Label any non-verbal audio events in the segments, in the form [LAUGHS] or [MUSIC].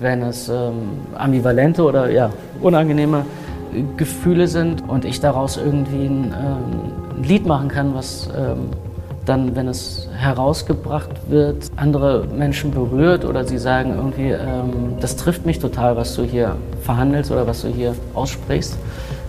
wenn es ähm, ambivalente oder ja, unangenehme Gefühle sind und ich daraus irgendwie ein, ähm, ein Lied machen kann, was ähm, dann, wenn es herausgebracht wird, andere Menschen berührt oder sie sagen irgendwie, ähm, das trifft mich total, was du hier verhandelst oder was du hier aussprichst,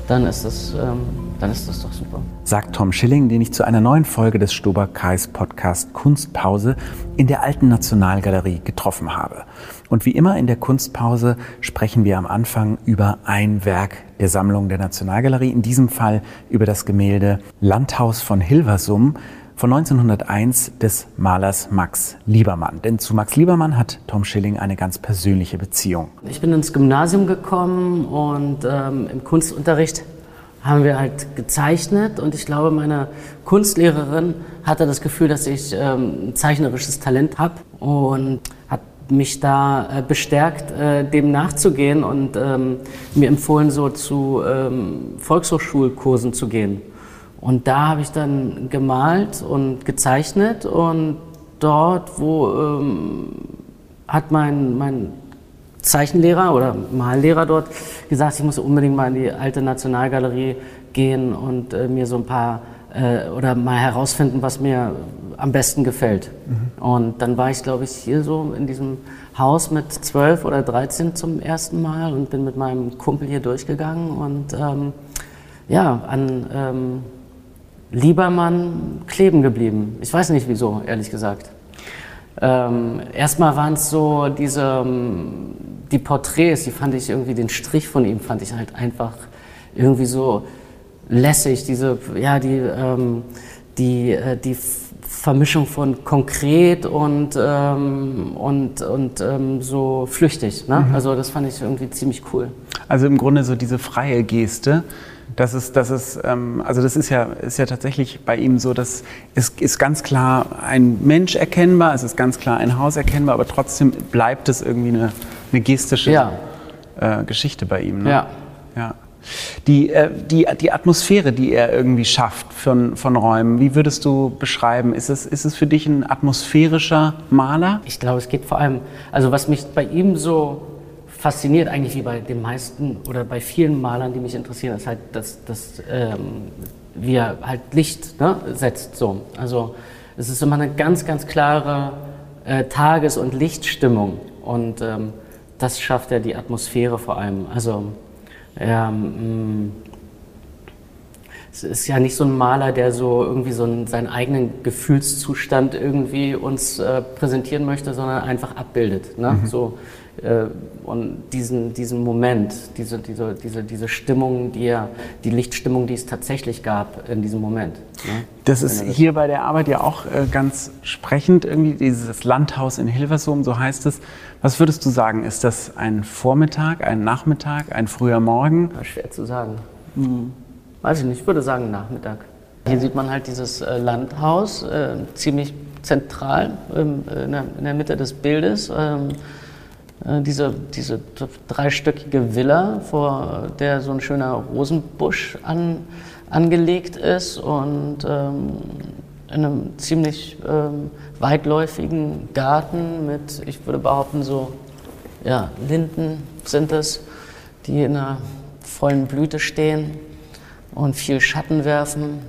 dann ist das, ähm, dann ist das doch super. Sagt Tom Schilling, den ich zu einer neuen Folge des Stober-Kais Podcast Kunstpause in der Alten Nationalgalerie getroffen habe. Und wie immer in der Kunstpause sprechen wir am Anfang über ein Werk der Sammlung der Nationalgalerie, in diesem Fall über das Gemälde Landhaus von Hilversum von 1901 des Malers Max Liebermann. Denn zu Max Liebermann hat Tom Schilling eine ganz persönliche Beziehung. Ich bin ins Gymnasium gekommen und ähm, im Kunstunterricht haben wir halt gezeichnet und ich glaube, meine Kunstlehrerin hatte das Gefühl, dass ich ähm, ein zeichnerisches Talent habe und hat mich da äh, bestärkt, äh, dem nachzugehen und ähm, mir empfohlen, so zu ähm, Volkshochschulkursen zu gehen. Und da habe ich dann gemalt und gezeichnet und dort, wo ähm, hat mein, mein Zeichenlehrer oder Mallehrer dort gesagt, ich muss unbedingt mal in die alte Nationalgalerie gehen und äh, mir so ein paar äh, oder mal herausfinden, was mir am besten gefällt. Mhm. Und dann war ich, glaube ich, hier so in diesem Haus mit zwölf oder dreizehn zum ersten Mal und bin mit meinem Kumpel hier durchgegangen und ähm, ja, an ähm, Liebermann kleben geblieben. Ich weiß nicht wieso, ehrlich gesagt. Ähm, erstmal waren es so diese, ähm, die Porträts, die fand ich irgendwie, den Strich von ihm fand ich halt einfach irgendwie so lässig, diese, ja, die, ähm, die, äh, die Vermischung von konkret und, ähm, und, und ähm, so flüchtig. Ne? Mhm. Also das fand ich irgendwie ziemlich cool. Also im Grunde so diese freie Geste, das ist, das ist, ähm, also das ist ja, ist ja tatsächlich bei ihm so, dass es ist ganz klar ein Mensch erkennbar, es ist ganz klar ein Haus erkennbar, aber trotzdem bleibt es irgendwie eine, eine gestische ja. äh, Geschichte bei ihm. Ne? Ja. ja. Die, äh, die, die Atmosphäre, die er irgendwie schafft von, von Räumen, wie würdest du beschreiben? Ist es, ist es für dich ein atmosphärischer Maler? Ich glaube, es geht vor allem, also was mich bei ihm so fasziniert eigentlich wie bei den meisten oder bei vielen Malern, die mich interessieren, ist halt, dass, dass ähm, wie er halt Licht ne, setzt. So. Also es ist immer eine ganz, ganz klare äh, Tages- und Lichtstimmung und ähm, das schafft ja die Atmosphäre vor allem. Also ähm, es ist ja nicht so ein Maler, der so irgendwie so einen, seinen eigenen Gefühlszustand irgendwie uns äh, präsentieren möchte, sondern einfach abbildet. Ne? Mhm. So, äh, und diesen, diesen Moment, diese, diese, diese, diese Stimmung, die, er, die Lichtstimmung, die es tatsächlich gab in diesem Moment. Ne? Das ist hier bei der Arbeit ja auch äh, ganz sprechend, irgendwie dieses Landhaus in Hilversum, so heißt es. Was würdest du sagen, ist das ein Vormittag, ein Nachmittag, ein früher Morgen? Schwer zu sagen. Hm. Weiß ich nicht, ich würde sagen Nachmittag. Hier sieht man halt dieses äh, Landhaus, äh, ziemlich zentral ähm, in, der, in, der, Mitte des Bildes. Ähm, äh, diese, diese dreistöckige Villa, vor der so ein schöner Rosenbusch an, angelegt ist und ähm, in einem ziemlich ähm, weitläufigen Garten mit, ich würde behaupten, so ja, Linden sind es, die in einer vollen Blüte stehen und viel Schatten werfen.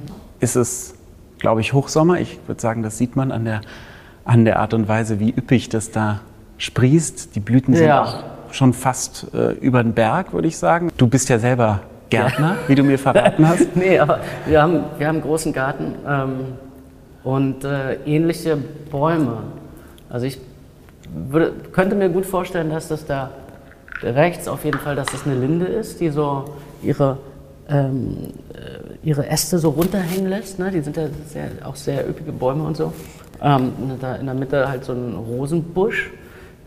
Ist es, glaube ich, Hochsommer? Ich würde sagen, das sieht man an der, an der Art und Weise, wie üppig das da sprießt. Die Blüten sind ja. auch schon fast äh, über den Berg, würde ich sagen. Du bist ja selber Gärtner, ja. wie du mir verraten hast. [LAUGHS] nee, aber wir haben, wir haben einen großen Garten ähm, und äh, ähnliche Bäume. Also ich würde, könnte mir gut vorstellen, dass das da rechts auf jeden Fall, dass das eine Linde ist, die so ihre, ähm, äh, ihre Äste so runterhängen lässt. Ne? Die sind ja sehr, auch sehr üppige Bäume und so. Ähm, da in der Mitte halt so ein Rosenbusch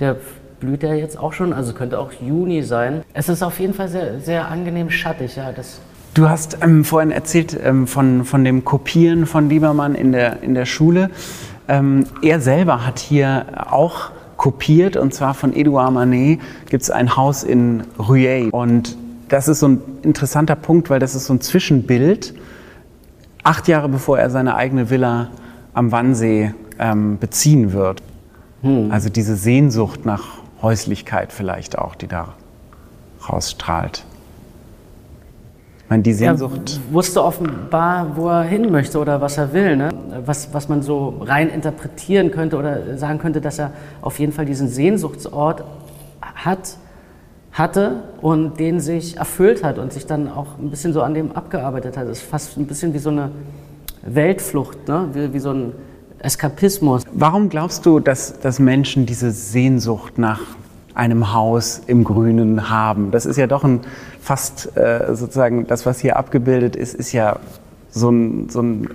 der blüht ja jetzt auch schon, also könnte auch Juni sein. Es ist auf jeden Fall sehr, sehr angenehm schattig, ja. Das du hast ähm, vorhin erzählt ähm, von, von dem Kopieren von Liebermann in der, in der Schule. Ähm, er selber hat hier auch kopiert und zwar von Edouard Manet gibt es ein Haus in Rueil. Und das ist so ein interessanter Punkt, weil das ist so ein Zwischenbild. Acht Jahre bevor er seine eigene Villa am Wannsee ähm, beziehen wird. Hm. Also diese Sehnsucht nach Häuslichkeit vielleicht auch, die da rausstrahlt. Ich meine, die Sehnsucht. Er wusste offenbar, wo er hin möchte oder was er will. Ne? Was, was man so rein interpretieren könnte oder sagen könnte, dass er auf jeden Fall diesen Sehnsuchtsort hat, hatte und den sich erfüllt hat und sich dann auch ein bisschen so an dem abgearbeitet hat. Das ist fast ein bisschen wie so eine Weltflucht, ne? wie, wie so ein Eskapismus. Warum glaubst du, dass, dass Menschen diese Sehnsucht nach einem Haus im Grünen haben? Das ist ja doch ein fast äh, sozusagen, das, was hier abgebildet ist, ist ja so ein, so ein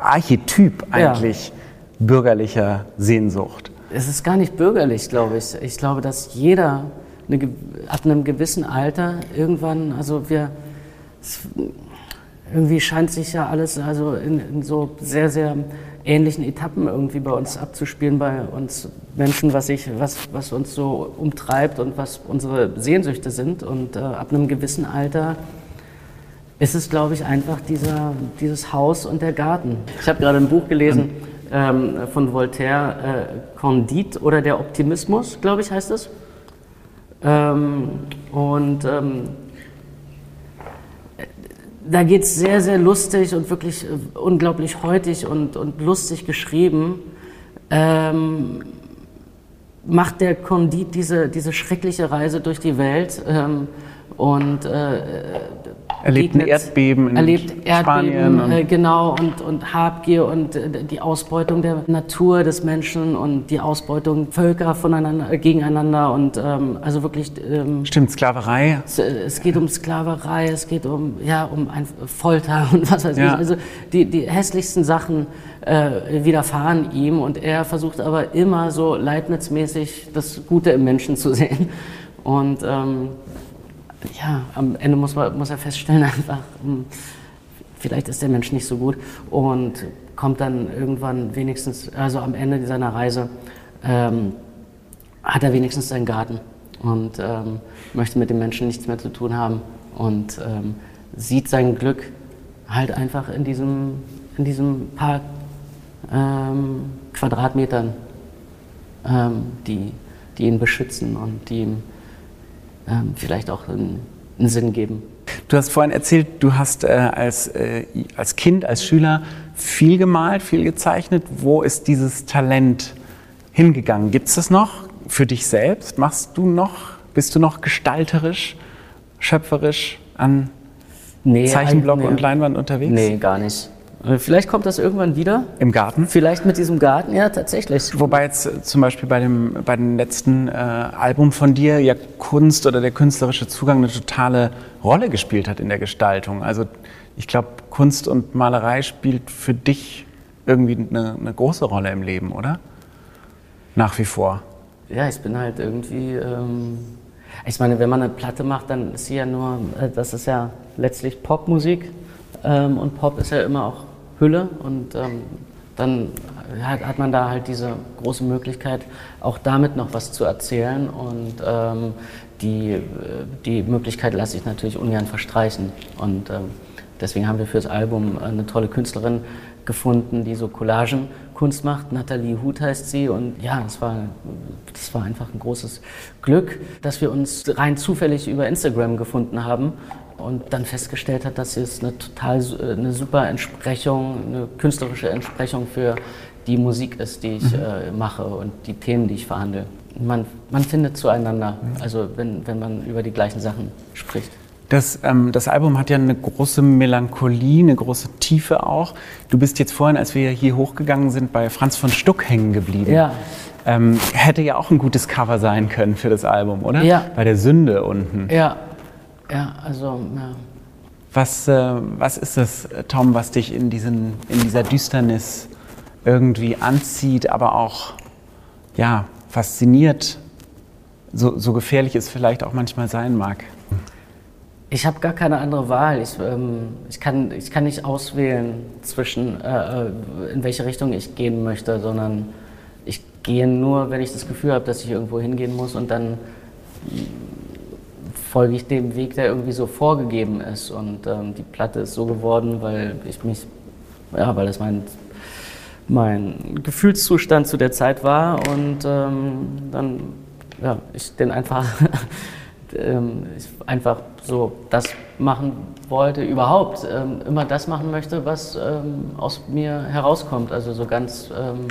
Archetyp eigentlich ja. bürgerlicher Sehnsucht. Es ist gar nicht bürgerlich, glaube ich. Ich glaube, dass jeder eine, ab einem gewissen Alter irgendwann, also wir, irgendwie scheint sich ja alles also in, in, so sehr, sehr ähnlichen Etappen irgendwie bei uns abzuspielen, bei uns Menschen, was, ich, was, was uns so umtreibt und was unsere Sehnsüchte sind. Und äh, ab einem gewissen Alter ist es, glaube ich, einfach dieser, dieses Haus und der Garten. Ich habe gerade ein Buch gelesen ähm, von Voltaire, äh, Candide oder der Optimismus, glaube ich, heißt es. Ähm, und ähm, da geht es sehr, sehr lustig und wirklich äh, unglaublich heutig und, und lustig geschrieben. Ähm, macht der Condit diese, diese schreckliche Reise durch die Welt ähm, und äh, erlebt ein Erdbeben in erlebt Erdbeben, Spanien. Äh, genau, und, und Habgier und äh, die Ausbeutung der Natur des Menschen und die Ausbeutung Völker voneinander, äh, gegeneinander und ähm, also wirklich... Ähm, Stimmt, Sklaverei. Es, es, geht um Sklaverei, es geht um, ja, um ein Folter [LAUGHS] und was weiß ja. ich. Also die, die hässlichsten Sachen äh, widerfahren ihm und er versucht aber immer so leibnizmäßig das Gute im Menschen zu sehen. Und ähm, ja, am Ende muss, man, muss er feststellen, [LAUGHS] einfach, hm, vielleicht ist der Mensch nicht so gut und kommt dann irgendwann wenigstens, also am Ende seiner Reise, ähm, hat er wenigstens seinen Garten und ähm, möchte mit dem Menschen nichts mehr zu tun haben und ähm, sieht sein Glück halt einfach in diesem, in diesem paar ähm, Quadratmetern, ähm, die, die ihn beschützen und die ihm ähm, vielleicht auch einen, einen, Sinn geben. Du hast vorhin erzählt, du hast äh, als, äh, als Kind, als Schüler viel gemalt, viel gezeichnet. Wo ist dieses Talent hingegangen? Gibt es das noch für dich selbst? Machst du noch, bist du noch gestalterisch, schöpferisch an nee, Zeichenblock nee. und Leinwand unterwegs? Nee, gar nicht. Äh, vielleicht kommt das irgendwann wieder. Im Garten? Vielleicht mit diesem Garten, ja, tatsächlich. Wobei jetzt zum Beispiel bei dem, bei dem letzten äh, Album von dir ja Kunst oder der künstlerische Zugang eine totale Rolle gespielt hat in der Gestaltung. Also ich glaube, Kunst und Malerei spielt für dich irgendwie eine, eine, große Rolle im Leben, oder? Nach wie vor. Ja, ich bin halt irgendwie. Ähm ich meine, wenn man eine Platte macht, dann ist sie ja nur, äh, das ist ja letztlich Popmusik. Ähm, und Pop ist ja immer auch Hülle und ähm, dann hat, hat, man da halt diese große Möglichkeit, auch damit noch was zu erzählen und ähm, die, äh, die Möglichkeit lasse ich natürlich ungern verstreichen und ähm, deswegen haben wir für das Album eine tolle Künstlerin gefunden, die so Collagenkunst macht. Nathalie Huth heißt sie. Und ja, das war, das war einfach ein großes Glück, dass wir uns rein zufällig über Instagram gefunden haben und dann festgestellt hat, dass es eine total äh, eine super Entsprechung, eine künstlerische Entsprechung für die Musik ist, die ich mhm. äh, mache und die Themen, die ich verhandle. Man, man findet zueinander, mhm. also wenn, wenn man über die gleichen Sachen spricht. Das, ähm, das Album hat ja eine große Melancholie, eine große Tiefe auch. Du bist jetzt vorhin, als wir hier hochgegangen sind, bei Franz von Stuck hängen geblieben. Ja. Ähm, hätte ja auch ein gutes Cover sein können für das Album, oder? Ja. Bei der Sünde unten. Ja, ja, also, ja. Was, äh, was ist es, Tom, was dich in, diesen, in dieser Düsternis irgendwie anzieht, aber auch ja, fasziniert, so, so gefährlich es vielleicht auch manchmal sein mag? Ich habe gar keine andere Wahl. Ich, ähm, ich, kann, ich kann nicht auswählen zwischen, äh, äh in welche Richtung ich gehen möchte, sondern ich gehe nur, wenn ich das Gefühl habe, dass ich irgendwo hingehen muss und dann folge ich dem Weg, der irgendwie so vorgegeben ist. Und ähm, die Platte ist so geworden, weil ich mich, ja, weil das mein, mein Gefühlszustand zu der Zeit war. Und ähm, dann ja, ich den einfach, [LAUGHS] ähm, ich einfach so das machen wollte, überhaupt ähm, immer das machen möchte, was ähm, aus mir herauskommt. Also so ganz ähm,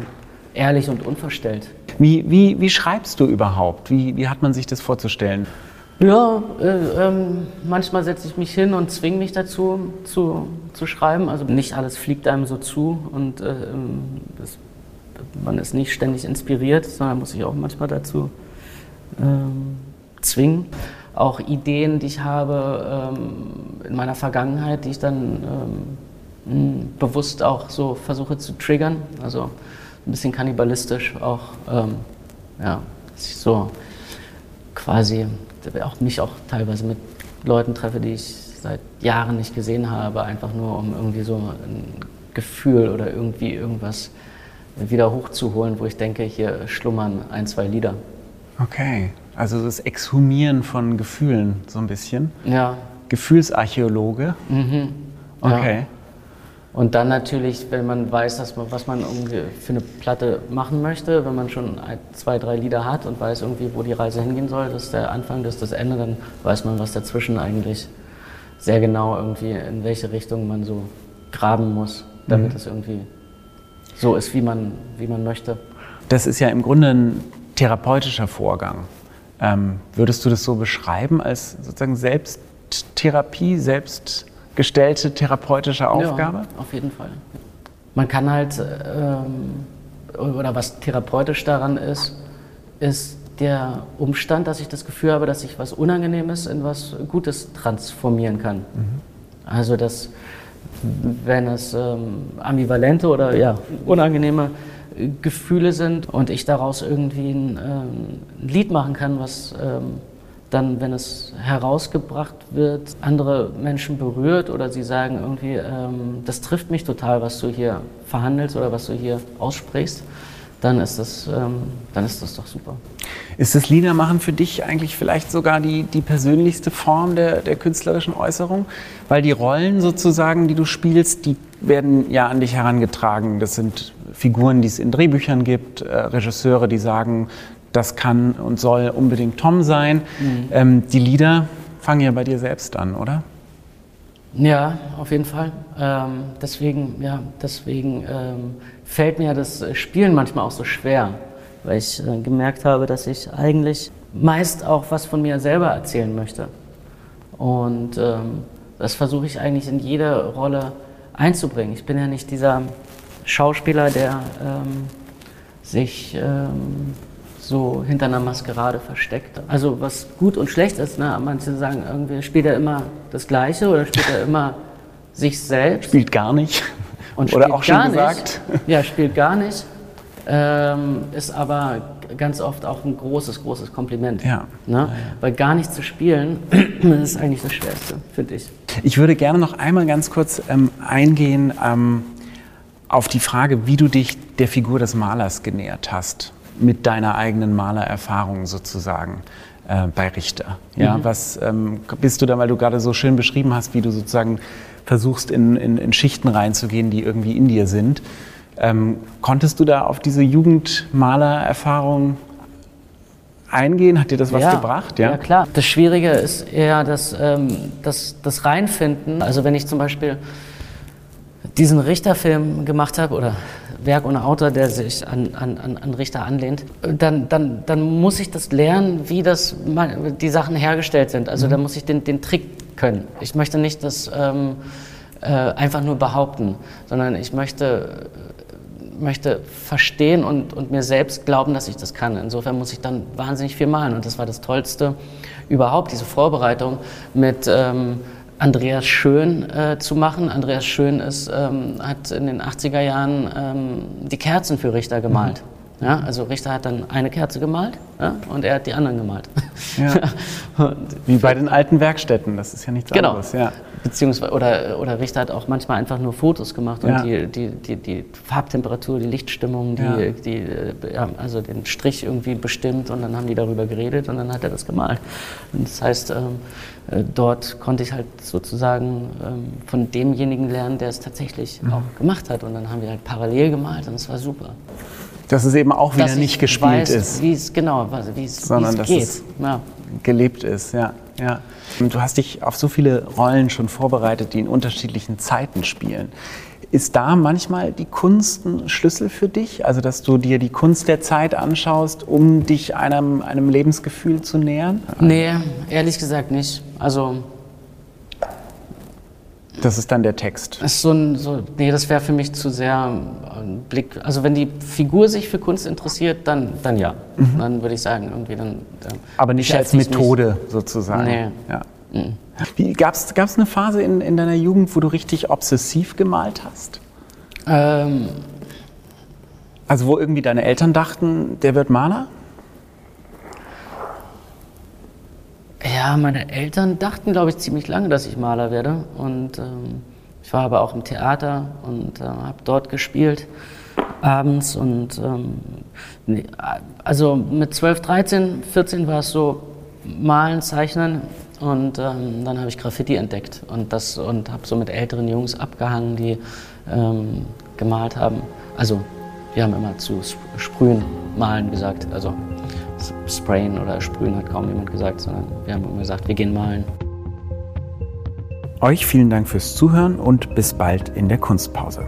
ehrlich und unverstellt. Wie, wie, wie schreibst du überhaupt? Wie, wie hat man sich das vorzustellen? Ja, äh, ähm, manchmal setze ich mich hin und zwinge mich dazu zu, zu schreiben. Also nicht alles fliegt einem so zu und äh, das, man ist nicht ständig inspiriert, sondern muss sich auch manchmal dazu ähm, zwingen. Auch Ideen, die ich habe ähm, in meiner Vergangenheit, die ich dann ähm, bewusst auch so versuche zu triggern. Also ein bisschen kannibalistisch auch, ähm, ja, dass ich so quasi auch mich auch teilweise mit Leuten treffe, die ich seit Jahren nicht gesehen habe, einfach nur um irgendwie so ein Gefühl oder irgendwie irgendwas wieder hochzuholen, wo ich denke, hier schlummern ein, zwei Lieder. Okay, also das Exhumieren von Gefühlen so ein bisschen. Ja. Gefühlsarchäologe. Mhm. Okay. Ja. Und dann natürlich, wenn man weiß, dass man, was man für eine Platte machen möchte, wenn man schon ein, zwei, drei Lieder hat und weiß irgendwie, wo die Reise hingehen soll, das ist der Anfang, das ist das Ende, dann weiß man, was dazwischen eigentlich sehr genau irgendwie, in welche Richtung man so graben muss, damit mhm. es irgendwie so ist, wie man, wie man möchte. Das ist ja im Grunde ein therapeutischer Vorgang. Ähm, würdest du das so beschreiben als sozusagen Selbsttherapie, Selbst gestellte therapeutische Aufgabe? Ja, auf jeden Fall. Man kann halt, ähm, oder was therapeutisch daran ist, ist der Umstand, dass ich das Gefühl habe, dass ich was Unangenehmes in was Gutes transformieren kann. Mhm. Also, dass, wenn es ähm, ambivalente oder ja, unangenehme Gefühle sind und ich daraus irgendwie ein, ähm, ein Lied machen kann, was ähm, dann, wenn es herausgebracht wird, andere Menschen berührt oder sie sagen irgendwie, ähm, das trifft mich total, was du hier verhandelst oder was du hier aussprichst, dann ist das, ähm, dann ist das doch super. Ist das Liedermachen für dich eigentlich vielleicht sogar die, die persönlichste Form der, der künstlerischen Äußerung? Weil die Rollen sozusagen, die du spielst, die werden ja an dich herangetragen. Das sind Figuren, die es in Drehbüchern gibt, äh, Regisseure, die sagen, das kann und soll unbedingt Tom sein. Mhm. Ähm, die Lieder fangen ja bei dir selbst an, oder? Ja, auf jeden Fall. Ähm, deswegen, ja, deswegen ähm, fällt mir das Spielen manchmal auch so schwer, weil ich äh, gemerkt habe, dass ich eigentlich meist auch was von mir selber erzählen möchte. Und ähm, das versuche ich eigentlich in jede Rolle einzubringen. Ich bin ja nicht dieser Schauspieler, der ähm, sich ähm, so hinter einer Maskerade versteckt. Also was gut und schlecht ist, ne? manche sagen irgendwie, spielt er immer das Gleiche oder spielt er immer [LAUGHS] sich selbst. Spielt gar nicht. [LAUGHS] Und oder auch schon gesagt. Nicht. [LAUGHS] Ja, spielt gar nicht. Ähm, ist aber ganz oft auch ein großes, großes Kompliment. Ja. Ne? Ja. Weil gar nicht zu spielen, [CLEARS THROAT] ist eigentlich das Schwerste, finde ich. Ich würde gerne noch einmal ganz kurz ähm, eingehen ähm, auf die Frage, wie du dich der Figur des Malers genähert hast mit deiner eigenen Malererfahrung sozusagen äh, bei Richter. Ja, mhm. was ähm, bist du da, weil du gerade so schön beschrieben hast, wie du sozusagen versuchst, in, in, in Schichten reinzugehen, die irgendwie in dir sind. Ähm, konntest du da auf diese Jugendmalererfahrung eingehen? Hat dir das was ja, gebracht? Ja? ja, klar. Das Schwierige ist eher das, ähm, das, das Reinfinden. Also wenn ich zum Beispiel diesen Richterfilm gemacht habe oder Werk ohne Autor, der sich an, an, an Richter anlehnt, dann, dann, dann muss ich das lernen, wie das, die Sachen hergestellt sind. Also mhm. da muss ich den, den Trick können. Ich möchte nicht das ähm, äh, einfach nur behaupten, sondern ich möchte, möchte verstehen und, und mir selbst glauben, dass ich das kann. Insofern muss ich dann wahnsinnig viel malen. Und das war das Tollste überhaupt, diese Vorbereitung mit... Ähm, Andreas Schön äh, zu machen. Andreas Schön ist, ähm, hat in den 80er Jahren ähm, die Kerzen für Richter gemalt. Mhm. Ja, also Richter hat dann eine Kerze gemalt ja, und er hat die anderen gemalt. Ja. [LAUGHS] Wie bei den alten Werkstätten, das ist ja nichts genau. anderes. Ja. Beziehungsweise, oder, oder Richter hat auch manchmal einfach nur Fotos gemacht und die, die, die, die Farbtemperatur, die Lichtstimmung, die, die, äh, ja, also den Strich irgendwie bestimmt und dann haben die darüber geredet und dann hat er das gemalt. Und das heißt, ähm, äh, dort konnte ich halt sozusagen ähm, von demjenigen lernen, der es tatsächlich mhm. auch gemacht hat. Und dann haben wir halt parallel gemalt und es war super. Dass es eben auch wieder dass nicht ich gespielt weiß, ist. Wie es genau, wie es, wie Sondern es dass geht. es- Ja. gelebt ist, ja. Ja. Du hast dich auf so viele Rollen schon vorbereitet, die in unterschiedlichen Zeiten spielen. Ist da manchmal die Kunst ein Schlüssel für dich? Also, dass du dir die Kunst der Zeit anschaust, um dich einem, einem Lebensgefühl zu nähern? Nee, ehrlich gesagt nicht. Also Das ist dann der Text. ist so ein, so, nee, das wäre für mich zu sehr ein Blick. Also wenn die Figur sich für Kunst interessiert, dann, dann ja. Dann würde ich sagen, irgendwie dann. ähm, Aber nicht als beschäftigt mich- Methode sozusagen. Nee. Ja. Wie, gab's, gab's eine Phase in, in deiner Jugend, wo du richtig obsessiv gemalt hast? Ähm, Also wo irgendwie deine Eltern dachten, der wird Maler? Meine Eltern dachten, glaube ich, ziemlich lange, dass ich Maler werde. Und ähm, ich war aber auch im Theater und äh, habe dort gespielt abends. Und ähm, also mit 12, 13, 14 war es so Malen, Zeichnen. Und ähm, dann habe ich Graffiti entdeckt und, das, und habe so mit älteren Jungs abgehangen, die ähm, gemalt haben. Also wir haben immer zu sp- sprühen, malen gesagt. Also sprayen oder sprühen hat kaum jemand gesagt, sondern wir haben immer gesagt, wir gehen malen. Euch vielen Dank fürs Zuhören und bis bald in der Kunstpause.